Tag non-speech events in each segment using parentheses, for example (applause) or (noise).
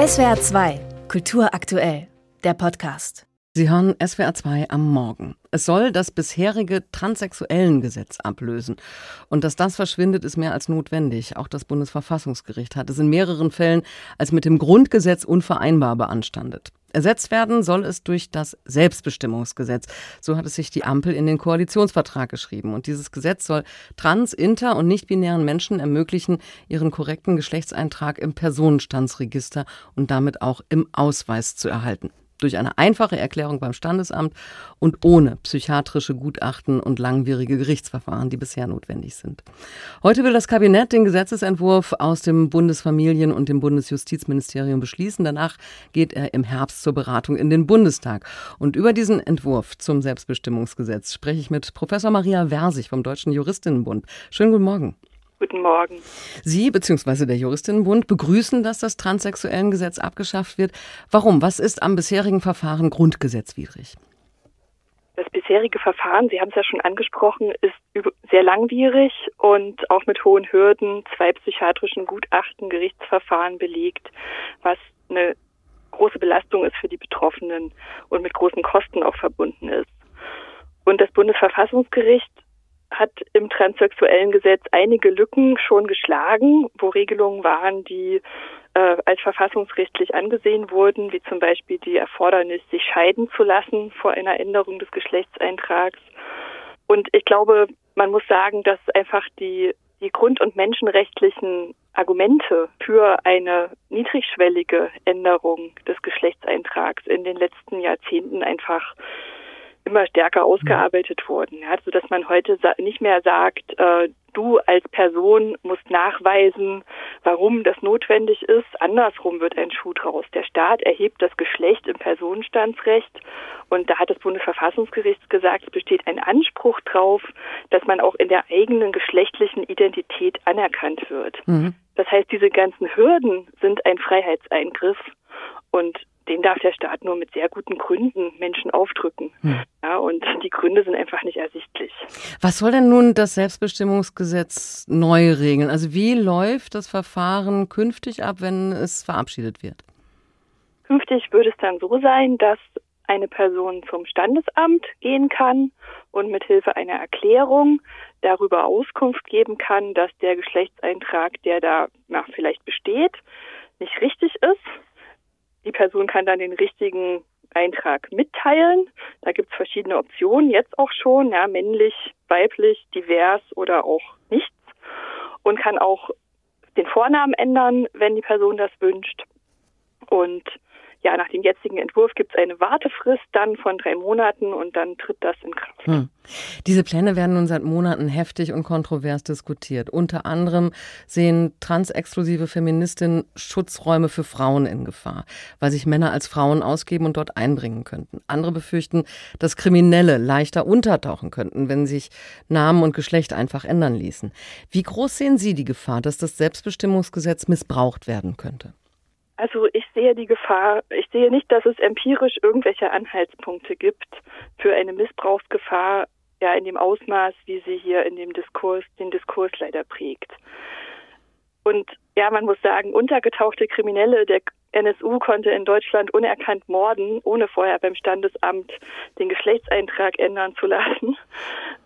SWR 2, Kultur aktuell, der Podcast. Sie hören SWR 2 am Morgen. Es soll das bisherige Transsexuellengesetz ablösen. Und dass das verschwindet, ist mehr als notwendig. Auch das Bundesverfassungsgericht hat es in mehreren Fällen als mit dem Grundgesetz unvereinbar beanstandet. Ersetzt werden soll es durch das Selbstbestimmungsgesetz. So hat es sich die Ampel in den Koalitionsvertrag geschrieben. Und dieses Gesetz soll trans-, inter- und nicht-binären Menschen ermöglichen, ihren korrekten Geschlechtseintrag im Personenstandsregister und damit auch im Ausweis zu erhalten durch eine einfache Erklärung beim Standesamt und ohne psychiatrische Gutachten und langwierige Gerichtsverfahren, die bisher notwendig sind. Heute will das Kabinett den Gesetzesentwurf aus dem Bundesfamilien- und dem Bundesjustizministerium beschließen. Danach geht er im Herbst zur Beratung in den Bundestag. Und über diesen Entwurf zum Selbstbestimmungsgesetz spreche ich mit Professor Maria Versich vom Deutschen Juristinnenbund. Schönen guten Morgen. Guten Morgen. Sie bzw. der Juristinnenbund begrüßen, dass das Transsexuellengesetz abgeschafft wird. Warum? Was ist am bisherigen Verfahren grundgesetzwidrig? Das bisherige Verfahren, Sie haben es ja schon angesprochen, ist sehr langwierig und auch mit hohen Hürden, zwei psychiatrischen Gutachten, Gerichtsverfahren belegt, was eine große Belastung ist für die Betroffenen und mit großen Kosten auch verbunden ist. Und das Bundesverfassungsgericht hat im transsexuellen Gesetz einige Lücken schon geschlagen, wo Regelungen waren, die äh, als verfassungsrechtlich angesehen wurden, wie zum Beispiel die Erfordernis, sich scheiden zu lassen vor einer Änderung des Geschlechtseintrags. Und ich glaube, man muss sagen, dass einfach die, die grund- und menschenrechtlichen Argumente für eine niedrigschwellige Änderung des Geschlechtseintrags in den letzten Jahrzehnten einfach immer stärker ausgearbeitet wurden. Ja, so dass man heute nicht mehr sagt, äh, du als Person musst nachweisen, warum das notwendig ist. Andersrum wird ein Schuh draus. Der Staat erhebt das Geschlecht im Personenstandsrecht und da hat das Bundesverfassungsgericht gesagt, es besteht ein Anspruch drauf, dass man auch in der eigenen geschlechtlichen Identität anerkannt wird. Mhm. Das heißt, diese ganzen Hürden sind ein Freiheitseingriff und den darf der Staat nur mit sehr guten Gründen Menschen aufdrücken. Hm. Ja, und die Gründe sind einfach nicht ersichtlich. Was soll denn nun das Selbstbestimmungsgesetz neu regeln? Also wie läuft das Verfahren künftig ab, wenn es verabschiedet wird? Künftig würde es dann so sein, dass eine Person zum Standesamt gehen kann und mit Hilfe einer Erklärung darüber Auskunft geben kann, dass der Geschlechtseintrag, der da na, vielleicht besteht, nicht richtig ist die Person kann dann den richtigen Eintrag mitteilen. Da gibt es verschiedene Optionen, jetzt auch schon, ja, männlich, weiblich, divers oder auch nichts. Und kann auch den Vornamen ändern, wenn die Person das wünscht. Und ja, nach dem jetzigen Entwurf gibt es eine Wartefrist dann von drei Monaten und dann tritt das in Kraft. Hm. Diese Pläne werden nun seit Monaten heftig und kontrovers diskutiert. Unter anderem sehen transexklusive Feministinnen Schutzräume für Frauen in Gefahr, weil sich Männer als Frauen ausgeben und dort einbringen könnten. Andere befürchten, dass Kriminelle leichter untertauchen könnten, wenn sich Namen und Geschlecht einfach ändern ließen. Wie groß sehen Sie die Gefahr, dass das Selbstbestimmungsgesetz missbraucht werden könnte? Also ich sehe die Gefahr, ich sehe nicht, dass es empirisch irgendwelche Anhaltspunkte gibt für eine Missbrauchsgefahr, ja in dem Ausmaß, wie sie hier in dem Diskurs, den Diskurs leider prägt. Und ja, man muss sagen, untergetauchte Kriminelle, der NSU konnte in Deutschland unerkannt morden, ohne vorher beim Standesamt den Geschlechtseintrag ändern zu lassen.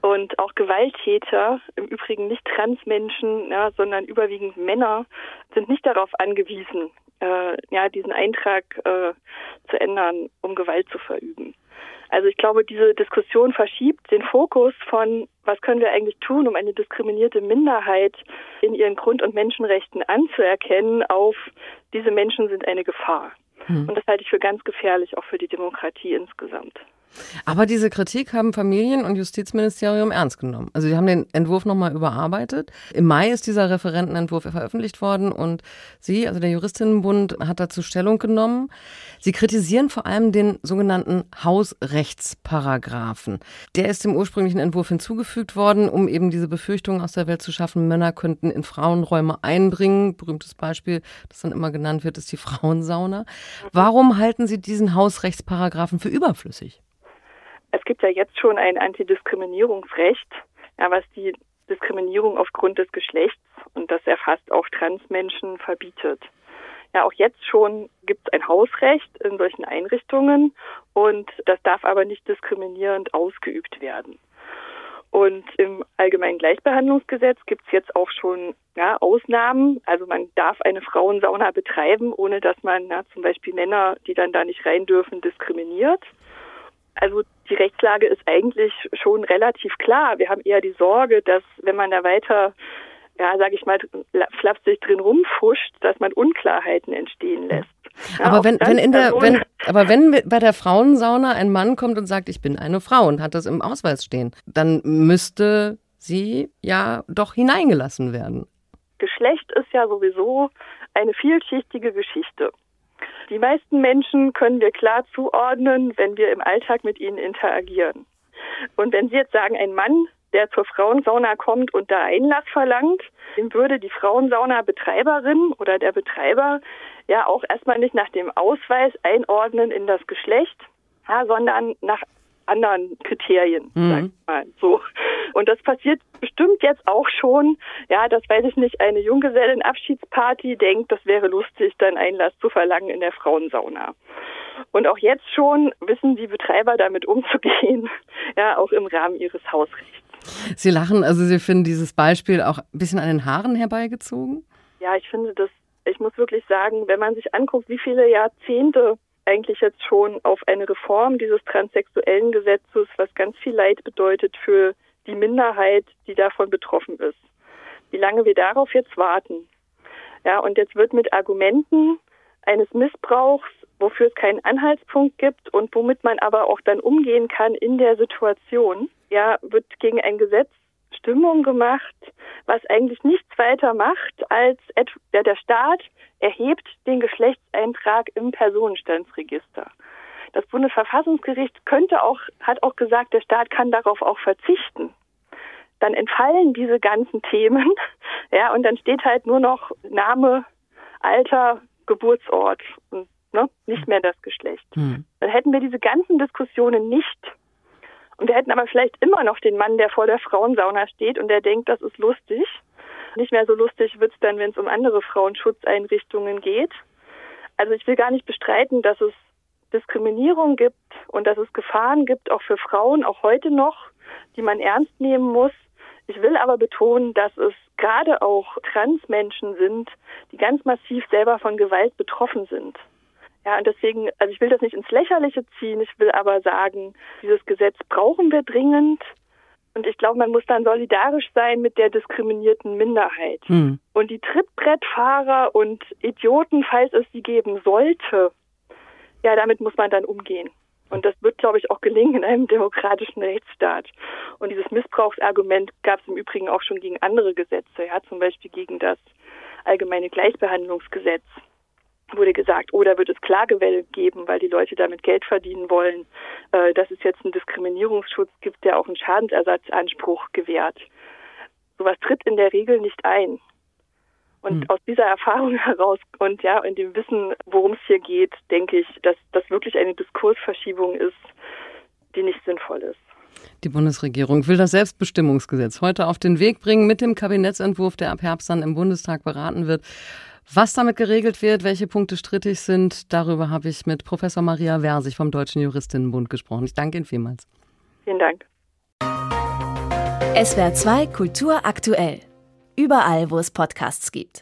Und auch Gewalttäter, im Übrigen nicht Transmenschen, ja, sondern überwiegend Männer, sind nicht darauf angewiesen, äh, ja, diesen Eintrag äh, zu ändern, um Gewalt zu verüben. Also ich glaube, diese Diskussion verschiebt den Fokus von, was können wir eigentlich tun, um eine diskriminierte Minderheit in ihren Grund- und Menschenrechten anzuerkennen, auf diese Menschen sind eine Gefahr. Hm. Und das halte ich für ganz gefährlich, auch für die Demokratie insgesamt. Aber diese Kritik haben Familien- und Justizministerium ernst genommen. Also sie haben den Entwurf nochmal überarbeitet. Im Mai ist dieser Referentenentwurf veröffentlicht worden und Sie, also der Juristinnenbund, hat dazu Stellung genommen. Sie kritisieren vor allem den sogenannten Hausrechtsparagraphen. Der ist im ursprünglichen Entwurf hinzugefügt worden, um eben diese Befürchtungen aus der Welt zu schaffen, Männer könnten in Frauenräume einbringen. Berühmtes Beispiel, das dann immer genannt wird, ist die Frauensauna. Warum halten Sie diesen Hausrechtsparagraphen für überflüssig? Es gibt ja jetzt schon ein Antidiskriminierungsrecht, ja, was die Diskriminierung aufgrund des Geschlechts und das erfasst auch Transmenschen verbietet. Ja, auch jetzt schon gibt es ein Hausrecht in solchen Einrichtungen und das darf aber nicht diskriminierend ausgeübt werden. Und im Allgemeinen Gleichbehandlungsgesetz gibt es jetzt auch schon ja, Ausnahmen. Also man darf eine Frauensauna betreiben, ohne dass man na, zum Beispiel Männer, die dann da nicht rein dürfen, diskriminiert. Also die Rechtslage ist eigentlich schon relativ klar. Wir haben eher die Sorge, dass wenn man da weiter, ja, sage ich mal, flapsig drin rumfuscht, dass man Unklarheiten entstehen lässt. Ja, aber wenn, wenn in der, wenn, aber wenn bei der Frauensauna ein Mann kommt und sagt, ich bin eine Frau und hat das im Ausweis stehen, dann müsste sie ja doch hineingelassen werden. Geschlecht ist ja sowieso eine vielschichtige Geschichte. Die meisten Menschen können wir klar zuordnen, wenn wir im Alltag mit ihnen interagieren. Und wenn Sie jetzt sagen, ein Mann, der zur Frauensauna kommt und da Einlass verlangt, dem würde die Frauensauna-Betreiberin oder der Betreiber ja auch erstmal nicht nach dem Ausweis einordnen in das Geschlecht, ja, sondern nach anderen Kriterien, mhm. sag ich mal so. Und das passiert bestimmt jetzt auch schon, ja, das weiß ich nicht, eine Junggesellen-Abschiedsparty denkt, das wäre lustig, dann Einlass zu verlangen in der Frauensauna. Und auch jetzt schon wissen die Betreiber damit umzugehen, (laughs) ja, auch im Rahmen ihres Hausrechts. Sie lachen, also Sie finden dieses Beispiel auch ein bisschen an den Haaren herbeigezogen? Ja, ich finde das ich muss wirklich sagen, wenn man sich anguckt, wie viele Jahrzehnte eigentlich jetzt schon auf eine Reform dieses transsexuellen Gesetzes, was ganz viel Leid bedeutet für die Minderheit, die davon betroffen ist. Wie lange wir darauf jetzt warten. Ja, und jetzt wird mit Argumenten eines Missbrauchs, wofür es keinen Anhaltspunkt gibt und womit man aber auch dann umgehen kann in der Situation, ja, wird gegen ein Gesetz Stimmung gemacht, was eigentlich nichts weiter macht, als der Staat erhebt den Geschlechtseintrag im Personenstandsregister. Das Bundesverfassungsgericht könnte auch, hat auch gesagt, der Staat kann darauf auch verzichten. Dann entfallen diese ganzen Themen, (laughs) ja, und dann steht halt nur noch Name, Alter, Geburtsort und ne, nicht mehr das Geschlecht. Hm. Dann hätten wir diese ganzen Diskussionen nicht. Und wir hätten aber vielleicht immer noch den Mann, der vor der Frauensauna steht und der denkt, das ist lustig. Nicht mehr so lustig wird es dann, wenn es um andere Frauenschutzeinrichtungen geht. Also ich will gar nicht bestreiten, dass es Diskriminierung gibt und dass es Gefahren gibt, auch für Frauen, auch heute noch, die man ernst nehmen muss. Ich will aber betonen, dass es gerade auch Transmenschen sind, die ganz massiv selber von Gewalt betroffen sind. Ja, und deswegen, also ich will das nicht ins Lächerliche ziehen, ich will aber sagen, dieses Gesetz brauchen wir dringend. Und ich glaube, man muss dann solidarisch sein mit der diskriminierten Minderheit. Mhm. Und die Trittbrettfahrer und Idioten, falls es sie geben sollte, ja, damit muss man dann umgehen. Und das wird, glaube ich, auch gelingen in einem demokratischen Rechtsstaat. Und dieses Missbrauchsargument gab es im Übrigen auch schon gegen andere Gesetze, ja, zum Beispiel gegen das allgemeine Gleichbehandlungsgesetz wurde gesagt, oh, da wird es Klagewelle geben, weil die Leute damit Geld verdienen wollen, äh, dass es jetzt einen Diskriminierungsschutz gibt, der auch einen Schadensersatzanspruch gewährt. Sowas tritt in der Regel nicht ein. Und hm. aus dieser Erfahrung (laughs) heraus und ja, in dem Wissen, worum es hier geht, denke ich, dass das wirklich eine Diskursverschiebung ist, die nicht sinnvoll ist. Die Bundesregierung will das Selbstbestimmungsgesetz heute auf den Weg bringen mit dem Kabinettsentwurf, der ab Herbst dann im Bundestag beraten wird. Was damit geregelt wird, welche Punkte strittig sind, darüber habe ich mit Professor Maria Versich vom Deutschen Juristinnenbund gesprochen. Ich danke Ihnen vielmals. Vielen Dank. SWR 2 Kultur aktuell. Überall, wo es Podcasts gibt.